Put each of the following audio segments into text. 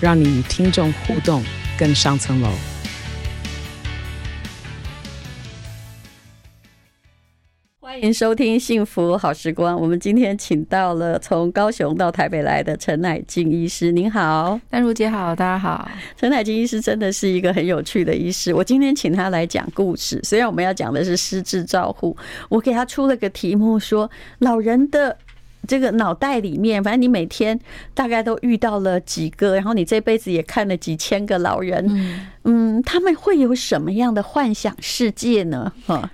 让你与听众互动更上层楼。欢迎收听《幸福好时光》。我们今天请到了从高雄到台北来的陈乃菁医师。您好，丹如姐好，大家好。陈乃菁医师真的是一个很有趣的医师。我今天请他来讲故事，虽然我们要讲的是失智照护，我给他出了个题目，说老人的这个脑袋里面，反正你每天大概都遇到了几个，然后你这辈子也看了几千个老人，嗯，他们会有什么样的幻想世界呢？哈，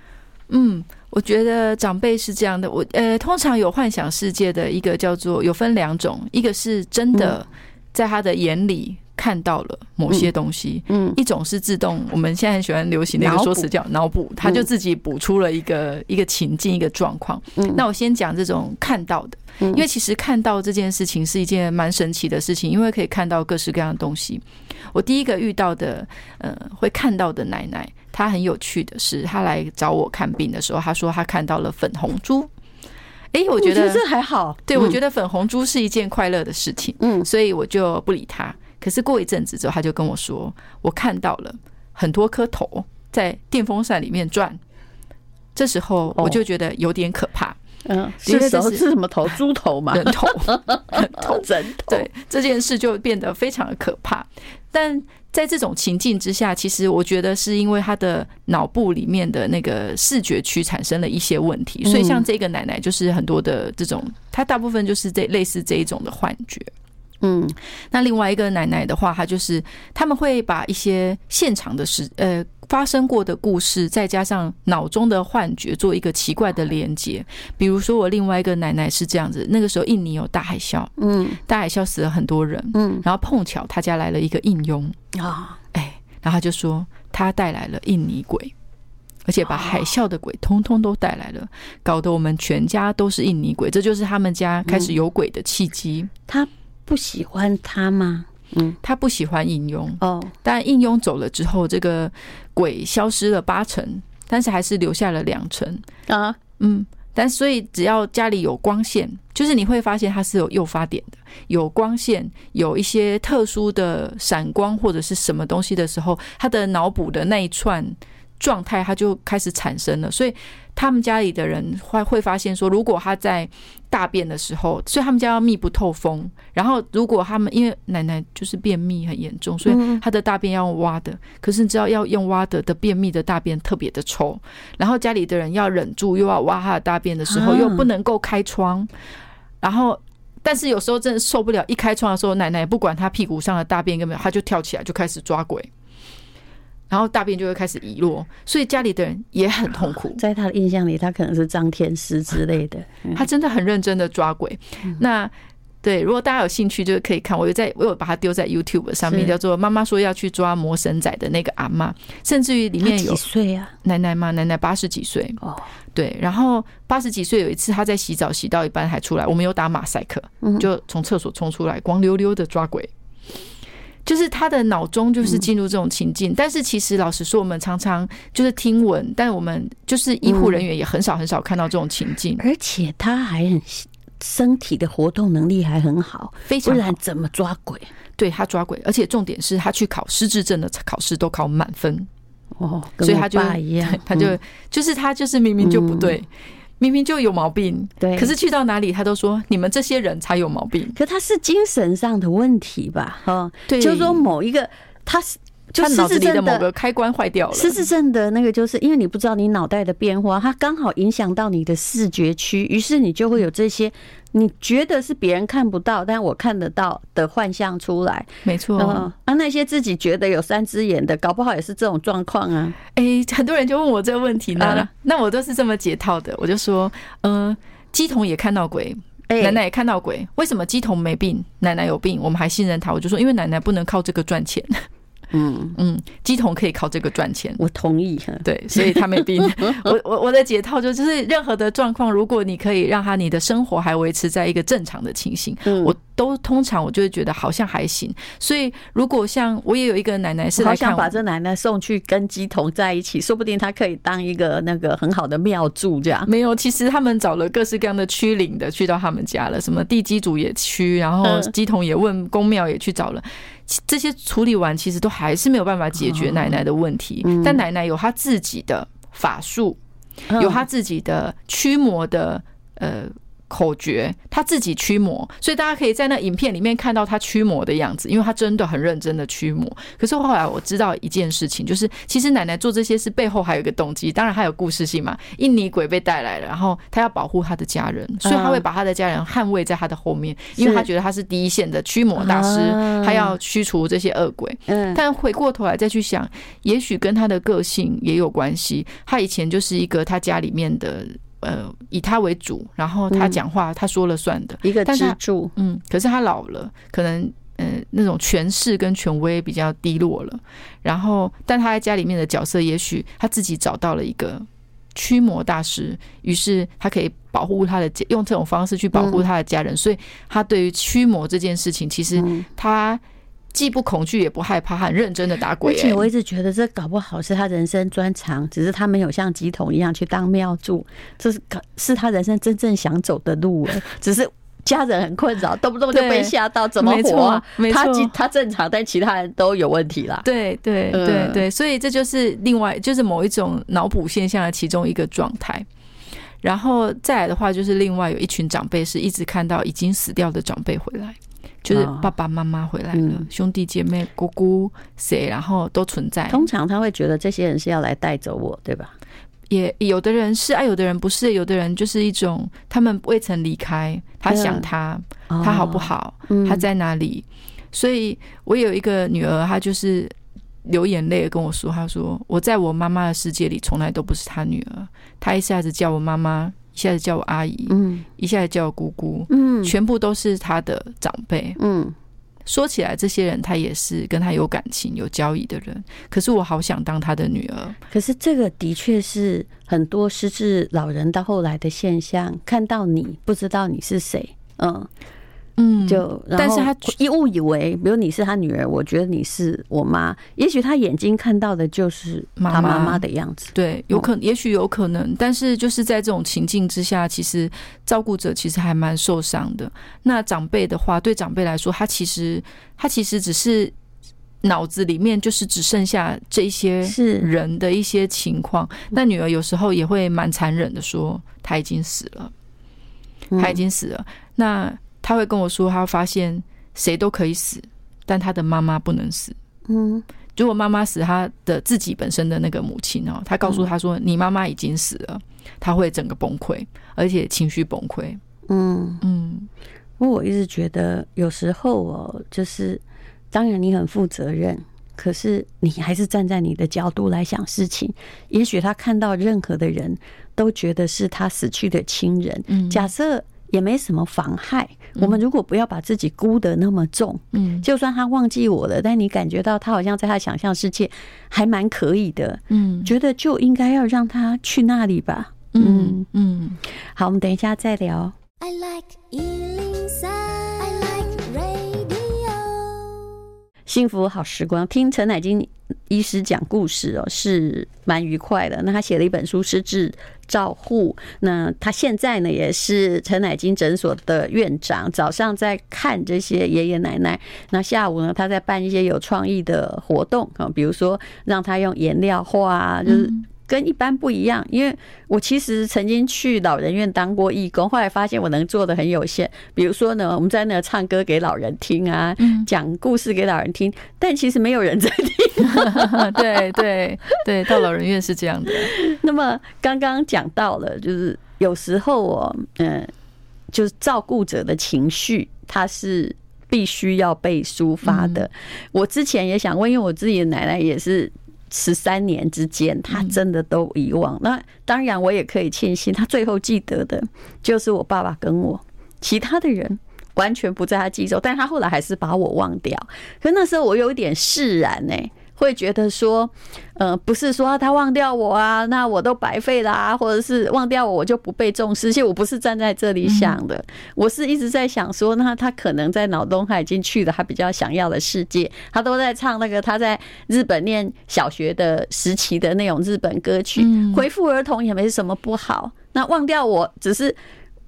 嗯。我觉得长辈是这样的，我呃，通常有幻想世界的一个叫做有分两种，一个是真的在他的眼里看到了某些东西，嗯，一种是自动，我们现在很喜欢流行的一个说辞叫脑补，他就自己补出了一个一个情境一个状况。那我先讲这种看到的，因为其实看到这件事情是一件蛮神奇的事情，因为可以看到各式各样的东西。我第一个遇到的，呃，会看到的奶奶。她很有趣的是，她来找我看病的时候，她说她看到了粉红猪。哎，我觉得这还好。对，我觉得粉红猪是一件快乐的事情。嗯，所以我就不理他。可是过一阵子之后，他就跟我说，我看到了很多颗头在电风扇里面转。这时候我就觉得有点可怕。嗯，是时候是什么头？猪头吗？人头，人头，人头。对，这件事就变得非常的可怕。但在这种情境之下，其实我觉得是因为他的脑部里面的那个视觉区产生了一些问题，所以像这个奶奶就是很多的这种，她大部分就是这类似这一种的幻觉。嗯，那另外一个奶奶的话，她就是他们会把一些现场的事，呃。发生过的故事，再加上脑中的幻觉，做一个奇怪的连接。比如说，我另外一个奶奶是这样子：那个时候印尼有大海啸，嗯，大海啸死了很多人，嗯，然后碰巧他家来了一个印佣啊，哎，然后他就说他带来了印尼鬼，而且把海啸的鬼通通都带来了，搞得我们全家都是印尼鬼。这就是他们家开始有鬼的契机。他不喜欢他吗？嗯，他不喜欢应用哦，但应用走了之后，这个鬼消失了八成，但是还是留下了两成啊。嗯，但所以只要家里有光线，就是你会发现它是有诱发点的，有光线，有一些特殊的闪光或者是什么东西的时候，他的脑补的那一串状态，它就开始产生了，所以。他们家里的人会会发现说，如果他在大便的时候，所以他们家要密不透风。然后，如果他们因为奶奶就是便秘很严重，所以他的大便要用挖的。可是你知道，要用挖的的便秘的大便特别的臭。然后家里的人要忍住，又要挖他的大便的时候，又不能够开窗。然后，但是有时候真的受不了，一开窗的时候，奶奶不管他屁股上的大便有没有，他就跳起来就开始抓鬼。然后大便就会开始遗落，所以家里的人也很痛苦。在他的印象里，他可能是张天师之类的。他真的很认真的抓鬼。那对，如果大家有兴趣，就是可以看。我有在，我有把它丢在 YouTube 上面，叫做“妈妈说要去抓魔神仔”的那个阿妈，甚至于里面有几岁啊？奶奶吗？奶奶八十几岁哦。对，然后八十几岁有一次，他在洗澡洗到一半还出来，我们有打马赛克，就从厕所冲出来，光溜溜的抓鬼。就是他的脑中就是进入这种情境，但是其实老实说，我们常常就是听闻，但我们就是医护人员也很少很少看到这种情境，而且他还很身体的活动能力还很好，非常，不然怎么抓鬼？对，他抓鬼，而且重点是他去考失智症的考试都考满分。哦，所以他就 他就就是他就是明明就不对。明明就有毛病，对，可是去到哪里他都说你们这些人才有毛病。可他是精神上的问题吧？哈，对，就是说某一个他是就脑子里的某个开关坏掉了。失智症的那个就是因为你不知道你脑袋的变化，它刚好影响到你的视觉区，于是你就会有这些。你觉得是别人看不到，但我看得到的幻象出来，没错。啊，那些自己觉得有三只眼的，搞不好也是这种状况啊。哎、欸，很多人就问我这个问题呢，那我都是这么解套的，我就说，嗯、呃，乩童也看到鬼，奶奶也看到鬼，为什么鸡童没病，奶奶有病，我们还信任他？我就说，因为奶奶不能靠这个赚钱。嗯嗯，鸡童可以靠这个赚钱，我同意。对，所以他没病。我我我的解套就就是，任何的状况，如果你可以让他你的生活还维持在一个正常的情形，我都通常我就会觉得好像还行。所以如果像我也有一个奶奶是来看，好想把这奶奶送去跟鸡童在一起，说不定他可以当一个那个很好的庙祝这样。没有，其实他们找了各式各样的区灵的去到他们家了，什么地基主也去，然后鸡童也问公庙也去找了。这些处理完，其实都还是没有办法解决奶奶的问题。但奶奶有她自己的法术，有她自己的驱魔的呃。口诀，他自己驱魔，所以大家可以在那影片里面看到他驱魔的样子，因为他真的很认真的驱魔。可是后来我知道一件事情，就是其实奶奶做这些事背后还有一个动机，当然还有故事性嘛。印尼鬼被带来了，然后他要保护他的家人，所以他会把他的家人捍卫在他的后面，因为他觉得他是第一线的驱魔大师，他要驱除这些恶鬼。但回过头来再去想，也许跟他的个性也有关系。他以前就是一个他家里面的。呃，以他为主，然后他讲话他说了算的、嗯、一个支柱。嗯，可是他老了，可能呃那种权势跟权威比较低落了。然后，但他在家里面的角色，也许他自己找到了一个驱魔大师，于是他可以保护他的家，用这种方式去保护他的家人。嗯、所以，他对于驱魔这件事情，其实他。既不恐惧也不害怕，很认真的打鬼。而且我一直觉得这搞不好是他人生专长，只是他没有像吉桶一样去当庙祝，这是是他人生真正想走的路。只是家人很困扰，动不动就被吓到，怎么活？他他正常，但其他人都有问题啦。对对对对，所以这就是另外就是某一种脑补现象的其中一个状态。然后再来的话，就是另外有一群长辈是一直看到已经死掉的长辈回来。就是爸爸妈妈回来了，嗯、兄弟姐妹、姑姑谁，然后都存在。通常他会觉得这些人是要来带走我，对吧？也有的人是啊，有的人不是，有的人就是一种他们未曾离开，他想他，嗯、他好不好？哦、他在哪里？嗯、所以我有一个女儿，她就是流眼泪跟我说，她说我在我妈妈的世界里从来都不是她女儿，她一下子叫我妈妈。一下子叫我阿姨，嗯，一下子叫我姑姑，嗯，全部都是他的长辈，嗯。说起来，这些人他也是跟他有感情、有交易的人。可是我好想当他的女儿。可是这个的确是很多失智老人到后来的现象，看到你不知道你是谁，嗯。嗯，就但是他一误以为，比如你是他女儿，我觉得你是我妈，也许他眼睛看到的就是他妈妈的样子。对，有可能，也许有可能，但是就是在这种情境之下，其实照顾者其实还蛮受伤的。那长辈的话，对长辈来说，他其实他其实只是脑子里面就是只剩下这些人的一些情况。那女儿有时候也会蛮残忍的说，她已经死了，她已经死了。那他会跟我说，他发现谁都可以死，但他的妈妈不能死。嗯，如果妈妈死，他的自己本身的那个母亲哦，他告诉他说：“你妈妈已经死了。”他会整个崩溃，而且情绪崩溃。嗯嗯，不过我一直觉得，有时候哦，就是当然你很负责任，可是你还是站在你的角度来想事情。也许他看到任何的人都觉得是他死去的亲人。嗯，假设。也没什么妨害。我们如果不要把自己估得那么重，嗯，就算他忘记我了，但你感觉到他好像在他想象世界还蛮可以的，嗯，觉得就应该要让他去那里吧，嗯嗯。好，我们等一下再聊。I like 幸福好时光，听陈乃金医师讲故事哦，是蛮愉快的。那他写了一本书《失智照护》，那他现在呢也是陈乃金诊所的院长。早上在看这些爷爷奶奶，那下午呢他在办一些有创意的活动啊，比如说让他用颜料画，就是。跟一般不一样，因为我其实曾经去老人院当过义工，后来发现我能做的很有限。比如说呢，我们在那唱歌给老人听啊，讲故事给老人听，但其实没有人在听。对对对，到老人院是这样的。那么刚刚讲到了，就是有时候哦，嗯，就是照顾者的情绪，他是必须要被抒发的。我之前也想问，因为我自己的奶奶也是。十三年之间，他真的都遗忘。那当然，我也可以庆幸，他最后记得的就是我爸爸跟我。其他的人完全不在他记忆中，但是他后来还是把我忘掉。可那时候我有点释然呢、会觉得说，呃，不是说他忘掉我啊，那我都白费啦、啊，或者是忘掉我，我就不被重视。其实我不是站在这里想的，我是一直在想说，那他可能在脑中他已经去了他比较想要的世界，他都在唱那个他在日本念小学的时期的那种日本歌曲，回复儿童也没什么不好。那忘掉我只是。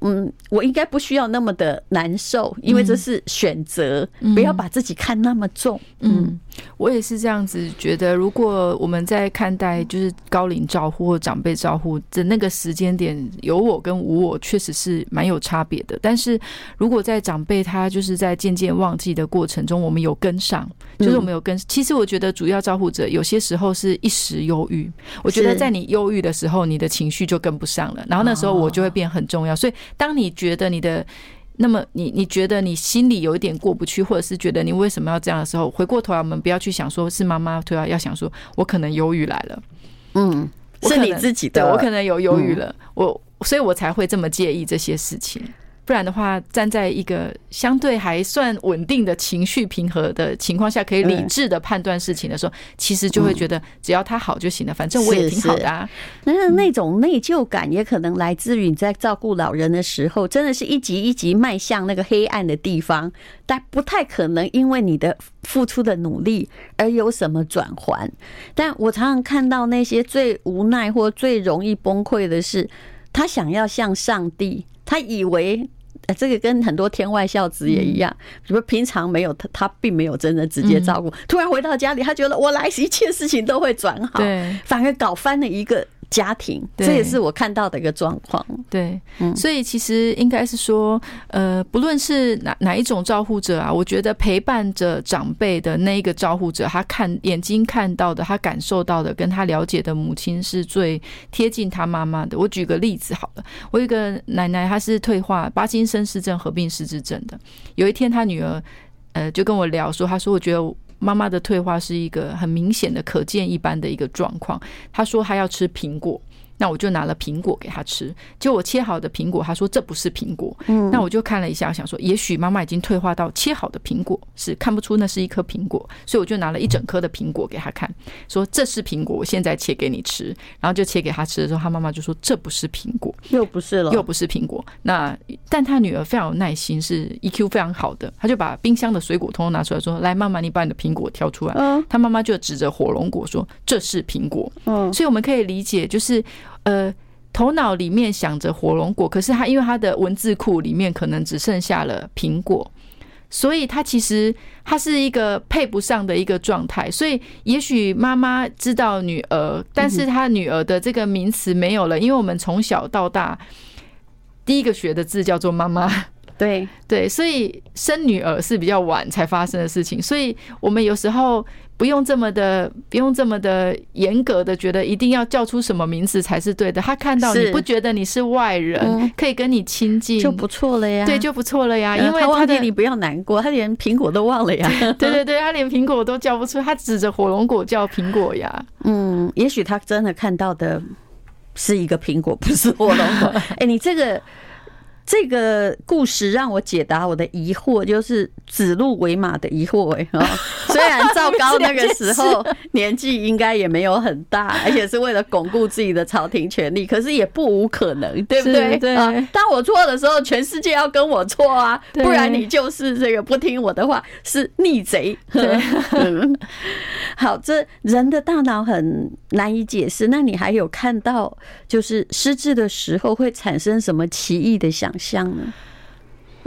嗯，我应该不需要那么的难受，因为这是选择，不要把自己看那么重。嗯，我也是这样子觉得。如果我们在看待就是高龄照护或长辈照护的那个时间点，有我跟无我，确实是蛮有差别的。但是如果在长辈他就是在渐渐忘记的过程中，我们有跟上，就是我们有跟。其实我觉得主要照护者有些时候是一时忧郁，我觉得在你忧郁的时候，你的情绪就跟不上了，然后那时候我就会变很重要，所以。当你觉得你的那么你你觉得你心里有一点过不去，或者是觉得你为什么要这样的时候，回过头来我们不要去想说是妈妈对啊，要想说我可能忧郁来了，嗯，是你自己的，对，我可能有忧郁了，我所以我才会这么介意这些事情。不然的话，站在一个相对还算稳定的情绪平和的情况下，可以理智的判断事情的时候，其实就会觉得只要他好就行了，反正我也挺好的啊。但是那种内疚感也可能来自于你在照顾老人的时候，真的是一级一级迈向那个黑暗的地方，但不太可能因为你的付出的努力而有什么转换。但我常常看到那些最无奈或最容易崩溃的是，他想要向上帝，他以为。这个跟很多天外孝子也一样，比如平常没有他，他并没有真的直接照顾，突然回到家里，他觉得我来一 切事情都会转好，反而搞翻了一个。家庭，这也是我看到的一个状况。对，所以其实应该是说，呃，不论是哪哪一种照护者啊，我觉得陪伴着长辈的那一个照护者，他看眼睛看到的，他感受到的，跟他了解的母亲是最贴近他妈妈的。我举个例子好了，我有一个奶奶，她是退化巴金森氏症合并失智症的。有一天，她女儿呃就跟我聊说，她说我觉得。妈妈的退化是一个很明显的、可见一般的一个状况。她说她要吃苹果。那我就拿了苹果给他吃，就我切好的苹果，他说这不是苹果。嗯，那我就看了一下，我想说，也许妈妈已经退化到切好的苹果是看不出那是一颗苹果，所以我就拿了一整颗的苹果给他看，说这是苹果，我现在切给你吃。然后就切给他吃的时候，他妈妈就说这不是苹果，又不是了，又不是苹果。那但他女儿非常有耐心，是 EQ 非常好的，他就把冰箱的水果通通拿出来说：“来，妈妈，你把你的苹果挑出来。”嗯，他妈妈就指着火龙果说：“这是苹果。”嗯，所以我们可以理解就是。呃，头脑里面想着火龙果，可是他因为他的文字库里面可能只剩下了苹果，所以他其实他是一个配不上的一个状态。所以也许妈妈知道女儿，但是他女儿的这个名词没有了，因为我们从小到大第一个学的字叫做妈妈。对对，所以生女儿是比较晚才发生的事情，所以我们有时候不用这么的，不用这么的严格的觉得一定要叫出什么名字才是对的。他看到你不觉得你是外人，可以跟你亲近就不错了呀，对，就不错了呀。因为他忘记你不要难过，他连苹果都忘了呀。对对对，他连苹果都叫不出，他指着火龙果叫苹果呀。嗯，也许他真的看到的是一个苹果，不是火龙果。哎，你这个。这个故事让我解答我的疑惑，就是指鹿为马的疑惑。哎，虽然赵高那个时候 年纪应该也没有很大，而且是为了巩固自己的朝廷权力，可是也不无可能，对不对？对。当我错的时候，全世界要跟我错啊，不然你就是这个不听我的话，是逆贼。对。好，这人的大脑很难以解释。那你还有看到，就是失智的时候会产生什么奇异的想像呢？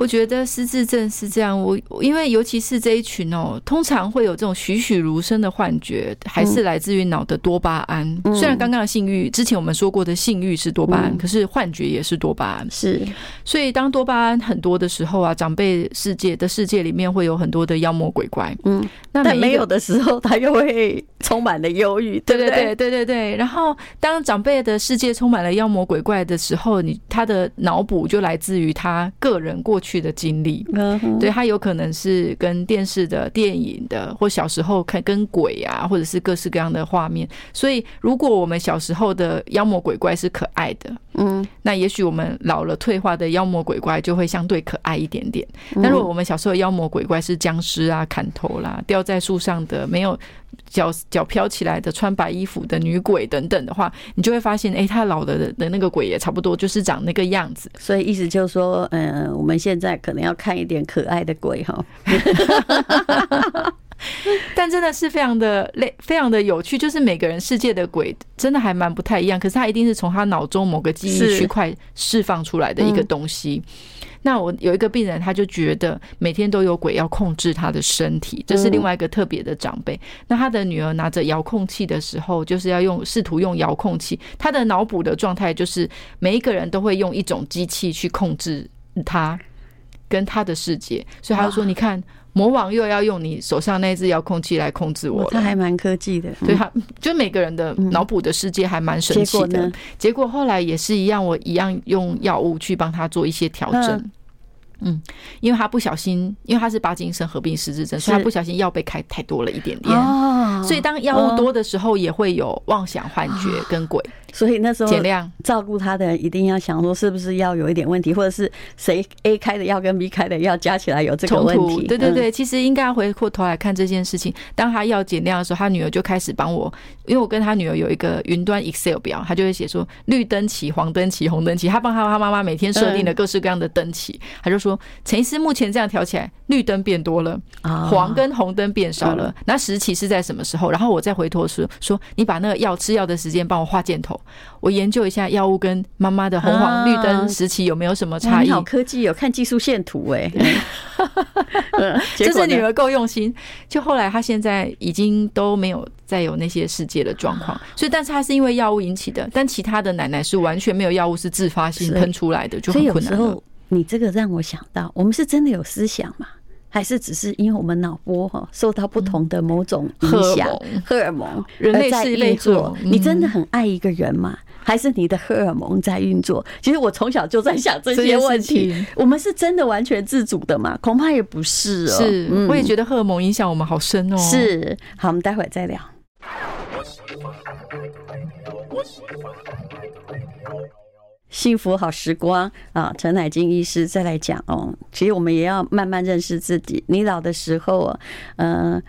我觉得失智症是这样，我因为尤其是这一群哦，通常会有这种栩栩如生的幻觉，还是来自于脑的多巴胺。虽然刚刚的性欲，之前我们说过的性欲是多巴胺，可是幻觉也是多巴胺。是，所以当多巴胺很多的时候啊，长辈世界的世界里面会有很多的妖魔鬼怪。嗯，那但没有的时候，他又会充满了忧郁。对对对对对对。然后当长辈的世界充满了妖魔鬼怪的时候，你他的脑补就来自于他个人过去。趣的经历。嗯，对，他有可能是跟电视的、电影的，或小时候看跟鬼啊，或者是各式各样的画面。所以，如果我们小时候的妖魔鬼怪是可爱的，嗯，那也许我们老了退化的妖魔鬼怪就会相对可爱一点点。但如果我们小时候妖魔鬼怪是僵尸啊、砍头啦、吊在树上的、没有脚脚飘起来的、穿白衣服的女鬼等等的话，你就会发现，哎，她老的的那个鬼也差不多就是长那个样子。所以意思就是说，嗯，我们现在可能要看一点可爱的鬼哈。但真的是非常的累，非常的有趣。就是每个人世界的鬼真的还蛮不太一样，可是他一定是从他脑中某个记忆区块释放出来的一个东西。那我有一个病人，他就觉得每天都有鬼要控制他的身体，这是另外一个特别的长辈。那他的女儿拿着遥控器的时候，就是要用试图用遥控器，他的脑补的状态就是每一个人都会用一种机器去控制他跟他的世界，所以他就说：“你看。”魔王又要用你手上那只遥控器来控制我，他还蛮科技的。对，他就每个人的脑补的世界还蛮神奇的。结果后来也是一样，我一样用药物去帮他做一些调整。嗯，因为他不小心，因为他是巴金森合并失智症，所以他不小心药被开太多了一点点。哦，所以当药物多的时候，也会有妄想、幻觉跟鬼。所以那时候减量照顾他的人一定要想说，是不是要有一点问题，或者是谁 A 开的药跟 B 开的药加起来有这个问题？对对对，其实应该要回过头来看这件事情。当他要减量的时候，他女儿就开始帮我，因为我跟他女儿有一个云端 Excel 表，他就会写说绿灯期、黄灯期、红灯期。他帮他他妈妈每天设定了各式各样的灯期，他就说。陈医师目前这样调起来，绿灯变多了，黄跟红灯变少了。那时期是在什么时候？然后我再回头说说，你把那个药吃药的时间帮我画箭头，我研究一下药物跟妈妈的红黄绿灯时期有没有什么差异。你好科技，有看技术线图哎，就 是女儿够用心。就后来她现在已经都没有再有那些世界的状况，所以但是她是因为药物引起的，但其他的奶奶是完全没有药物，是自发性喷出来的，就很困难了。你这个让我想到，我们是真的有思想吗？还是只是因为我们脑波哈受到不同的某种影响，荷尔蒙人类在运作？你真的很爱一个人吗？还是你的荷尔蒙在运作？其实我从小就在想这些问题。我们是真的完全自主的吗？恐怕也不是哦。是，我也觉得荷尔蒙影响我们好深哦。是，好，我们待会儿再聊。幸福好时光啊，陈乃金医师再来讲哦。其实我们也要慢慢认识自己。你老的时候啊，嗯，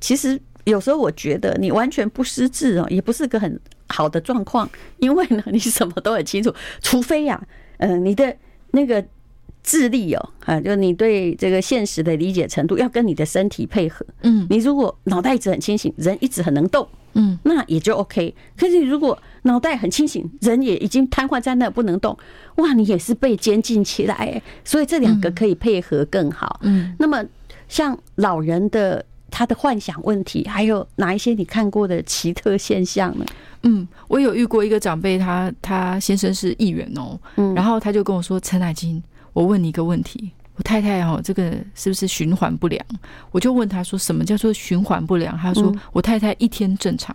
其实有时候我觉得你完全不识字哦，也不是个很好的状况。因为呢，你什么都很清楚，除非呀，嗯，你的那个智力哦，啊，就你对这个现实的理解程度要跟你的身体配合。嗯，你如果脑袋一直很清醒，人一直很能动。嗯，那也就 OK。可是如果脑袋很清醒，人也已经瘫痪在那不能动，哇，你也是被监禁起来。所以这两个可以配合更好。嗯，那么像老人的他的幻想问题，还有哪一些你看过的奇特现象呢？嗯，我有遇过一个长辈，他他先生是议员哦，嗯，然后他就跟我说：“陈乃菁，我问你一个问题。”我太太哦，这个是不是循环不良？我就问他说：“什么叫做循环不良？”他说：“我太太一天正常，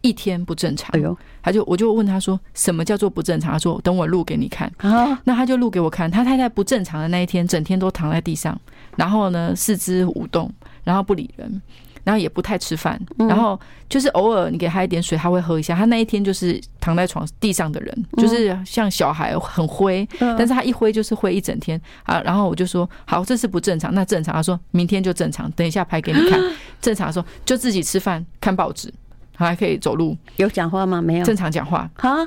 一天不正常。”哎呦，他就我就问他说：“什么叫做不正常？”他说：“等我录给你看。”啊，那他就录给我看。他太太不正常的那一天，整天都躺在地上，然后呢，四肢舞动，然后不理人。然后也不太吃饭，然后就是偶尔你给他一点水，他会喝一下。他那一天就是躺在床地上的人，就是像小孩很灰，但是他一灰就是灰一整天啊。然后我就说好，这是不正常，那正常。他说明天就正常，等一下拍给你看。正常说就自己吃饭、看报纸，还可以走路。有讲话吗？没有。正常讲话啊，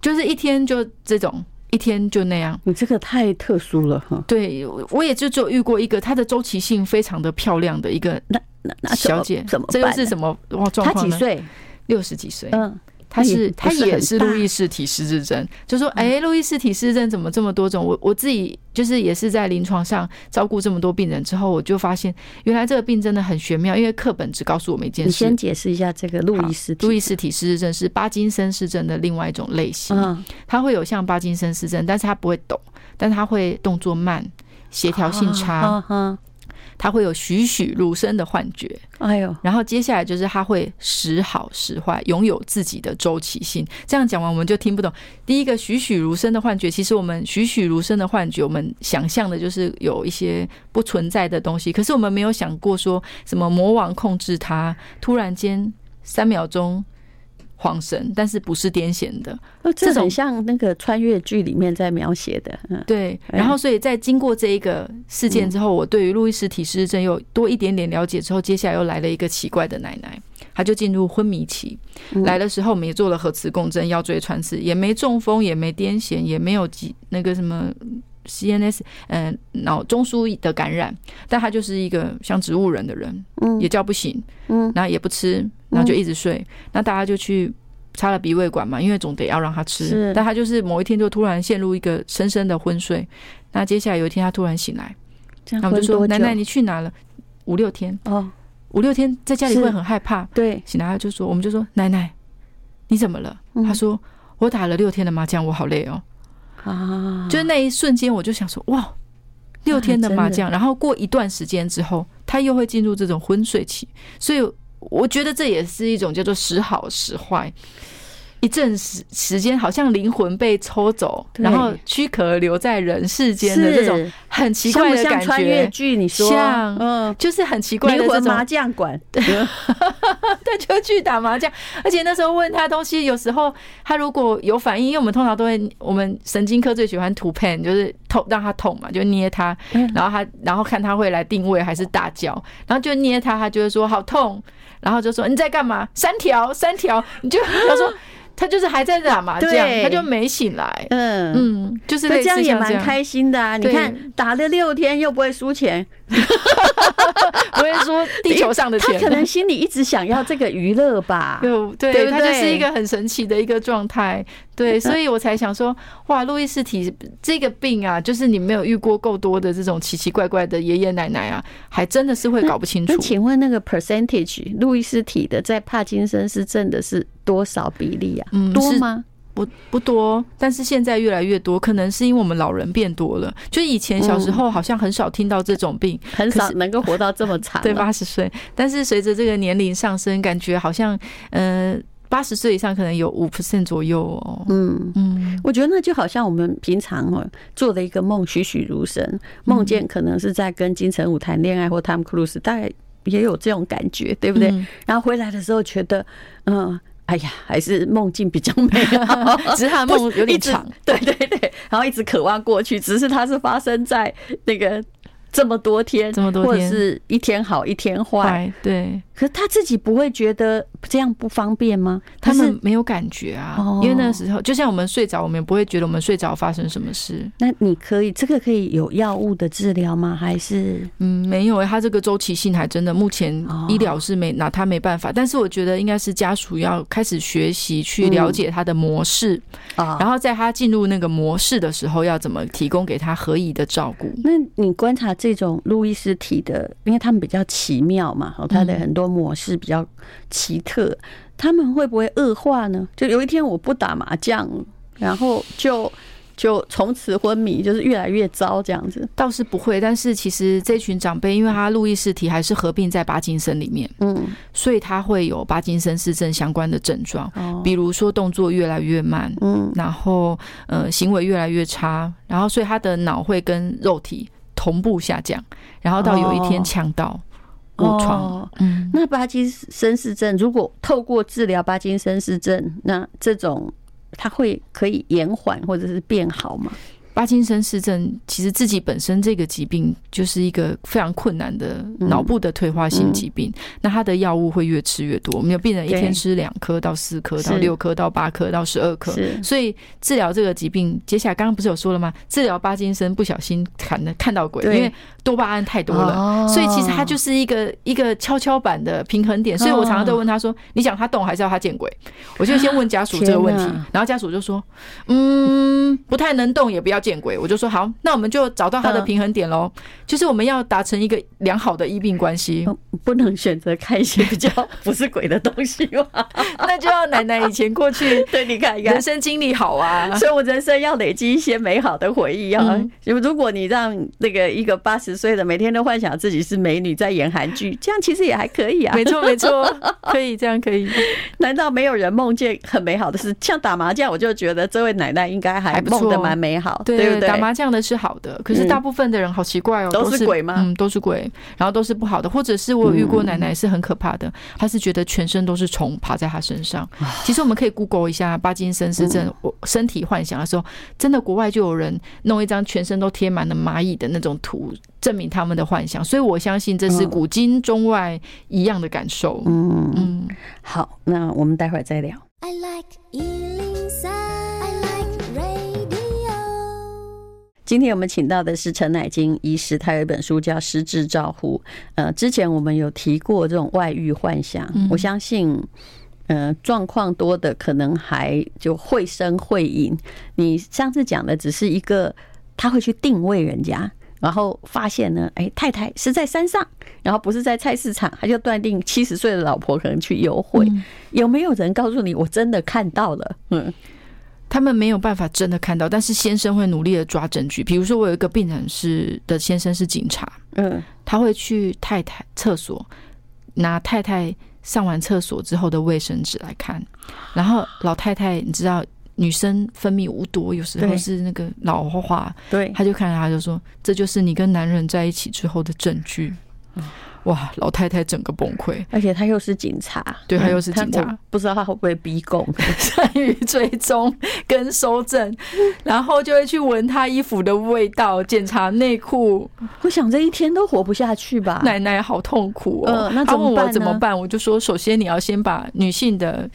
就是一天就这种。一天就那样，你这个太特殊了哈。对，我也就只有遇过一个，她的周期性非常的漂亮的一个那那那小姐，怎么这又是什么状况呢？她几岁？六十几岁。嗯。他是他也是路易斯体失智症，就说哎，路易斯体失智症怎么这么多种？我我自己就是也是在临床上照顾这么多病人之后，我就发现原来这个病真的很玄妙，因为课本只告诉我们一件事。你先解释一下这个路易氏路易氏体失智症是巴金森氏症的另外一种类型，它会有像巴金森氏症，但是它不会抖，但是它会动作慢，协调性差。他会有栩栩如生的幻觉。哎呦，然后接下来就是他会时好时坏，拥有自己的周期性。这样讲完我们就听不懂。第一个栩栩如生的幻觉，其实我们栩栩如生的幻觉，我们想象的就是有一些不存在的东西，可是我们没有想过说什么魔王控制他，突然间三秒钟。恍神，但是不是癫痫的，这种像那个穿越剧里面在描写的。嗯，对。然后，所以在经过这一个事件之后，我对于路易斯体失智症又多一点点了解之后，接下来又来了一个奇怪的奶奶，她就进入昏迷期。来的时候，我们也做了核磁共振、腰椎穿刺，也没中风，也没癫痫，也没有几那个什么 CNS，嗯，脑中枢的感染，但她就是一个像植物人的人，嗯，也叫不醒，嗯，然后也不吃。然后就一直睡，那大家就去插了鼻胃管嘛，因为总得要让他吃。但他就是某一天就突然陷入一个深深的昏睡。那接下来有一天他突然醒来，然后我们就说：“奶奶，你去哪了？”五六天哦，五六天在家里会很害怕。对，醒来他就说：“我们就说奶奶，你怎么了？”他说：“我打了六天的麻将，我好累哦。”啊，就是那一瞬间，我就想说：“哇，六天的麻将。”然后过一段时间之后，他又会进入这种昏睡期，所以。我觉得这也是一种叫做时好时坏，一阵时时间好像灵魂被抽走，然后躯壳留在人世间的这种很奇怪的感觉。像穿越剧，你说像嗯，就是很奇怪的这种麻将馆，对，他就去打麻将。而且那时候问他东西，有时候他如果有反应，因为我们通常都会，我们神经科最喜欢涂 pen，就是痛让他痛嘛，就捏他，然后他然后看他会来定位还是大叫，然后就捏他，他就会说好痛。然后就说你在干嘛？三条三条，你就他说他就是还在打麻将，他就没醒来。嗯嗯，就是这样也蛮开心的啊！你看打了六天又不会输钱，不会说地球上的钱。他可能心里一直想要这个娱乐吧？对对，他就是一个很神奇的一个状态。对，所以我才想说，哇，路易斯体这个病啊，就是你没有遇过够多的这种奇奇怪怪的爷爷奶奶啊，还真的是会搞不清楚。那请问那个 percentage 路易斯体的在帕金森氏症的是多少比例啊？嗯，多吗？不不多，但是现在越来越多，可能是因为我们老人变多了。就以前小时候好像很少听到这种病，很少能够活到这么长，对，八十岁。但是随着这个年龄上升，感觉好像嗯。八十岁以上可能有五 percent 左右哦。嗯嗯，我觉得那就好像我们平常哦做的一个梦，栩栩如生，梦见可能是在跟金城武谈恋爱，或汤姆克鲁斯，大概也有这种感觉，对不对？然后回来的时候觉得，嗯，哎呀，还是梦境比较美好，只是他的梦有点长，对对对，然后一直渴望过去，只是它是发生在那个。这么多天，这么多天，或者是一天好一天坏，对。可是他自己不会觉得这样不方便吗？他们没有感觉啊，因为那个时候就像我们睡着，我们也不会觉得我们睡着发生什么事。那你可以这个可以有药物的治疗吗？还是嗯，没有，他这个周期性还真的目前医疗是没拿他没办法。但是我觉得应该是家属要开始学习去了解他的模式啊，然后在他进入那个模式的时候，要怎么提供给他合宜的照顾。那你观察这种路易斯体的，因为他们比较奇妙嘛，他的很多模式比较奇特，他们会不会恶化呢？就有一天我不打麻将，然后就。就从此昏迷，就是越来越糟这样子。倒是不会，但是其实这群长辈，因为他路易斯体还是合并在巴金森里面，嗯，所以他会有巴金森氏症相关的症状，比如说动作越来越慢，嗯，然后呃行为越来越差，然后所以他的脑会跟肉体同步下降，然后到有一天呛到卧床。嗯，那巴金森氏症如果透过治疗巴金森氏症，那这种。它会可以延缓或者是变好吗？巴金森氏症其实自己本身这个疾病就是一个非常困难的脑部的退化性疾病。那他的药物会越吃越多，我们有病人一天吃两颗到四颗到六颗到八颗到十二颗。所以治疗这个疾病，接下来刚刚不是有说了吗？治疗巴金森不小心看的看到鬼，因为多巴胺太多了。所以其实它就是一个一个跷跷板的平衡点。所以我常常都问他说：“你想他动还是要他见鬼？”我就先问家属这个问题，然后家属就说：“嗯，不太能动，也不要。”见鬼，我就说好，那我们就找到他的平衡点喽，就是我们要达成一个良好的医病关系，不能选择看一些比较不是鬼的东西吗？那就要奶奶以前过去 对你看一看，人生经历好啊，所以我人生要累积一些美好的回忆啊。如果你让那个一个八十岁的每天都幻想自己是美女在演韩剧，这样其实也还可以啊。没错，没错，可以这样可以。难道没有人梦见很美好的事？像打麻将，我就觉得这位奶奶应该还梦得蛮美好，对不对？打麻将的是好的，可是大部分的人好奇怪哦，都是鬼吗？嗯，都是鬼，然后都是不好的，或者是我有遇过奶奶是很可怕的，她是觉得全身都是虫爬在她身上。其实我们可以 Google 一下巴金森氏症，我身体幻想的时候，真的国外就有人弄一张全身都贴满了蚂蚁的那种图，证明他们的幻想。所以我相信这是古今中外一样的感受。嗯嗯，好，那我们待会儿再聊。今天我们请到的是陈乃菁医师，他有一本书叫《失智照护》。呃，之前我们有提过这种外遇幻想，我相信，呃，状况多的可能还就会声会影。你上次讲的只是一个，他会去定位人家，然后发现呢，哎，太太是在山上，然后不是在菜市场，他就断定七十岁的老婆可能去幽会。有没有人告诉你，我真的看到了？嗯。他们没有办法真的看到，但是先生会努力的抓证据。比如说，我有一个病人是的先生是警察，嗯，他会去太太厕所拿太太上完厕所之后的卫生纸来看，然后老太太，你知道女生分泌无多，有时候是那个老化，对，他就看着他就说，这就是你跟男人在一起之后的证据。哇，老太太整个崩溃，而且她又是警察，对，她又是警察，不知道她会不会逼供，善于追踪跟搜证，然后就会去闻她衣服的味道，检查内裤。我想这一天都活不下去吧，奶奶好痛苦哦。呃、那她问我怎么办，我就说，首先你要先把女性的。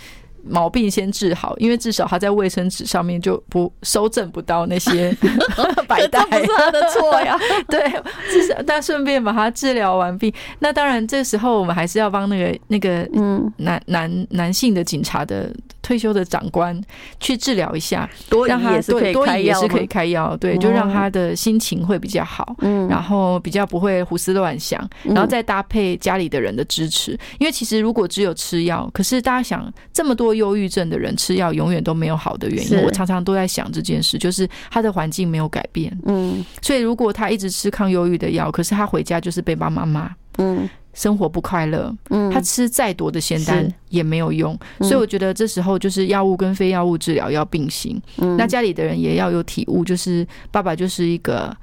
毛病先治好，因为至少他在卫生纸上面就不收正不到那些 白带，不是他的错呀。对，至少但顺便把他治疗完毕。那当然，这时候我们还是要帮那个那个嗯男男男性的警察的退休的长官去治疗一下，多疑也是可以开药，是可以开药，对，就让他的心情会比较好，嗯，然后比较不会胡思乱想，然后再搭配家里的人的支持，因为其实如果只有吃药，可是大家想这么多。忧郁症的人吃药永远都没有好的原因，我常常都在想这件事，就是他的环境没有改变。嗯，所以如果他一直吃抗忧郁的药，可是他回家就是被爸妈骂，嗯，生活不快乐，嗯，他吃再多的仙丹也没有用。所以我觉得这时候就是药物跟非药物治疗要并行。嗯，那家里的人也要有体悟，就是爸爸就是一个。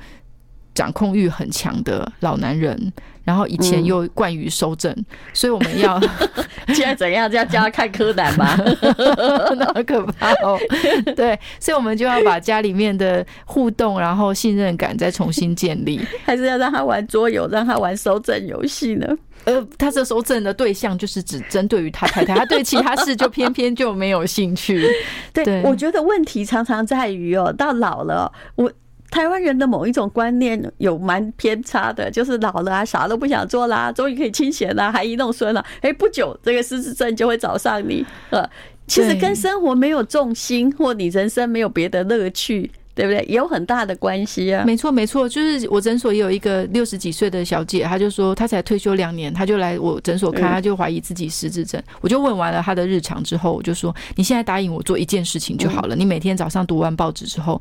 掌控欲很强的老男人，然后以前又惯于收证，嗯、所以我们要 现在怎样？要叫他看柯南吗？那好可怕哦！对，所以我们就要把家里面的互动，然后信任感再重新建立，还是要让他玩桌游，让他玩收证游戏呢？呃，他这收证的对象就是只针对于他太太，他对其他事就偏偏就没有兴趣。对，对我觉得问题常常在于哦，到老了我。台湾人的某一种观念有蛮偏差的，就是老了啊，啥都不想做啦，终于可以清闲啦，还一弄孙了，哎，不久这个失智症就会找上你。呃，其实跟生活没有重心，或你人生没有别的乐趣，对不对？也有很大的关系啊。没错，没错，就是我诊所也有一个六十几岁的小姐，她就说她才退休两年，她就来我诊所看，她就怀疑自己失智症。我就问完了她的日常之后，我就说你现在答应我做一件事情就好了，你每天早上读完报纸之后。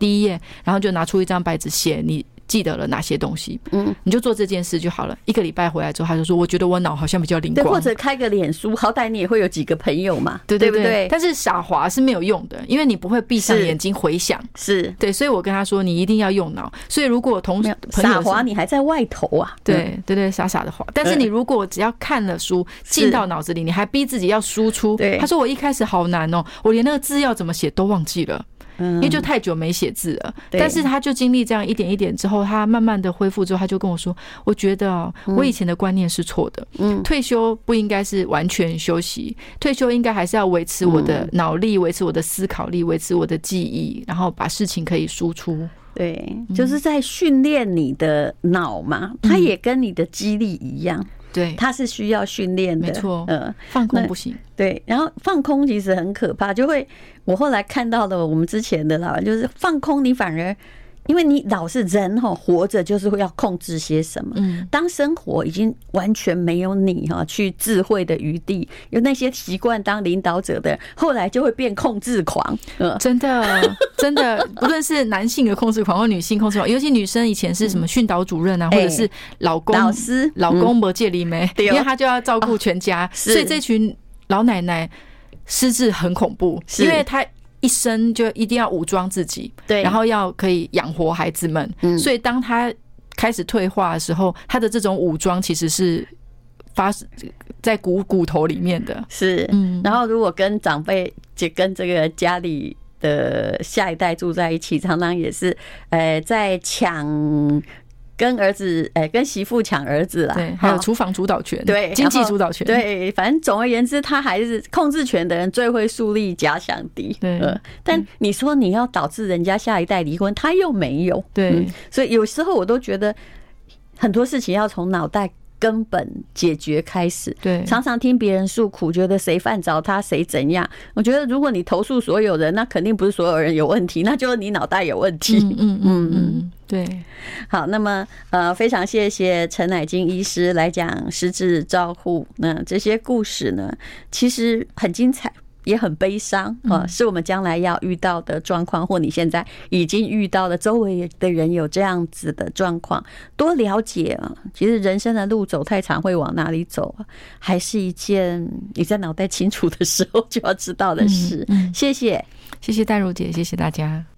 第一页，然后就拿出一张白纸写你记得了哪些东西，嗯，你就做这件事就好了。一个礼拜回来之后，他就说：“我觉得我脑好像比较灵光。”或者开个脸书，好歹你也会有几个朋友嘛，对对不对？但是傻滑是没有用的，因为你不会闭上眼睛回想。是对，所以我跟他说：“你一定要用脑。”所以如果同时傻滑，你还在外头啊？对对对，傻傻的滑。但是你如果只要看了书进到脑子里，你还逼自己要输出。对，他说我一开始好难哦，我连那个字要怎么写都忘记了。因为就太久没写字了，但是他就经历这样一点一点之后，他慢慢的恢复之后，他就跟我说：“我觉得我以前的观念是错的，嗯，退休不应该是完全休息，退休应该还是要维持我的脑力，维持我的思考力，维持我的记忆，然后把事情可以输出。对，就是在训练你的脑嘛，它也跟你的肌力一样。”对，它是需要训练的，没错。嗯，放空不行。对，然后放空其实很可怕，就会我后来看到了我们之前的老人，就是放空你反而。因为你老是人哈，活着就是会要控制些什么。嗯，当生活已经完全没有你哈去智慧的余地，有那些习惯当领导者的，后来就会变控制狂。嗯，真的，真的，不论是男性的控制狂或女性控制狂，尤其女生以前是什么训导主任啊，或者是老公、老师、老公不借里没，因为他就要照顾全家，所以这群老奶奶失智很恐怖，因为他。一生就一定要武装自己，对，然后要可以养活孩子们。嗯，所以当他开始退化的时候，他的这种武装其实是发在骨骨头里面的。是，嗯。然后如果跟长辈，就跟这个家里的下一代住在一起，常常也是，呃，在抢。跟儿子，哎、欸，跟媳妇抢儿子啦，对，还有厨房主导权，对，经济主导权，对，反正总而言之，他还是控制权的人最会树立假想敌，对、呃。但你说你要导致人家下一代离婚，他又没有，对、嗯。所以有时候我都觉得很多事情要从脑袋根本解决开始，对。常常听别人诉苦，觉得谁犯着他，谁怎样。我觉得如果你投诉所有人，那肯定不是所有人有问题，那就是你脑袋有问题。嗯嗯嗯 嗯。对，好，那么呃，非常谢谢陈乃金医师来讲失智照护。那这些故事呢，其实很精彩，也很悲伤啊，是我们将来要遇到的状况，或你现在已经遇到了周围的人有这样子的状况，多了解啊。其实人生的路走太长，会往哪里走啊？还是一件你在脑袋清楚的时候就要知道的事。谢谢，谢谢淡如姐，谢谢大家。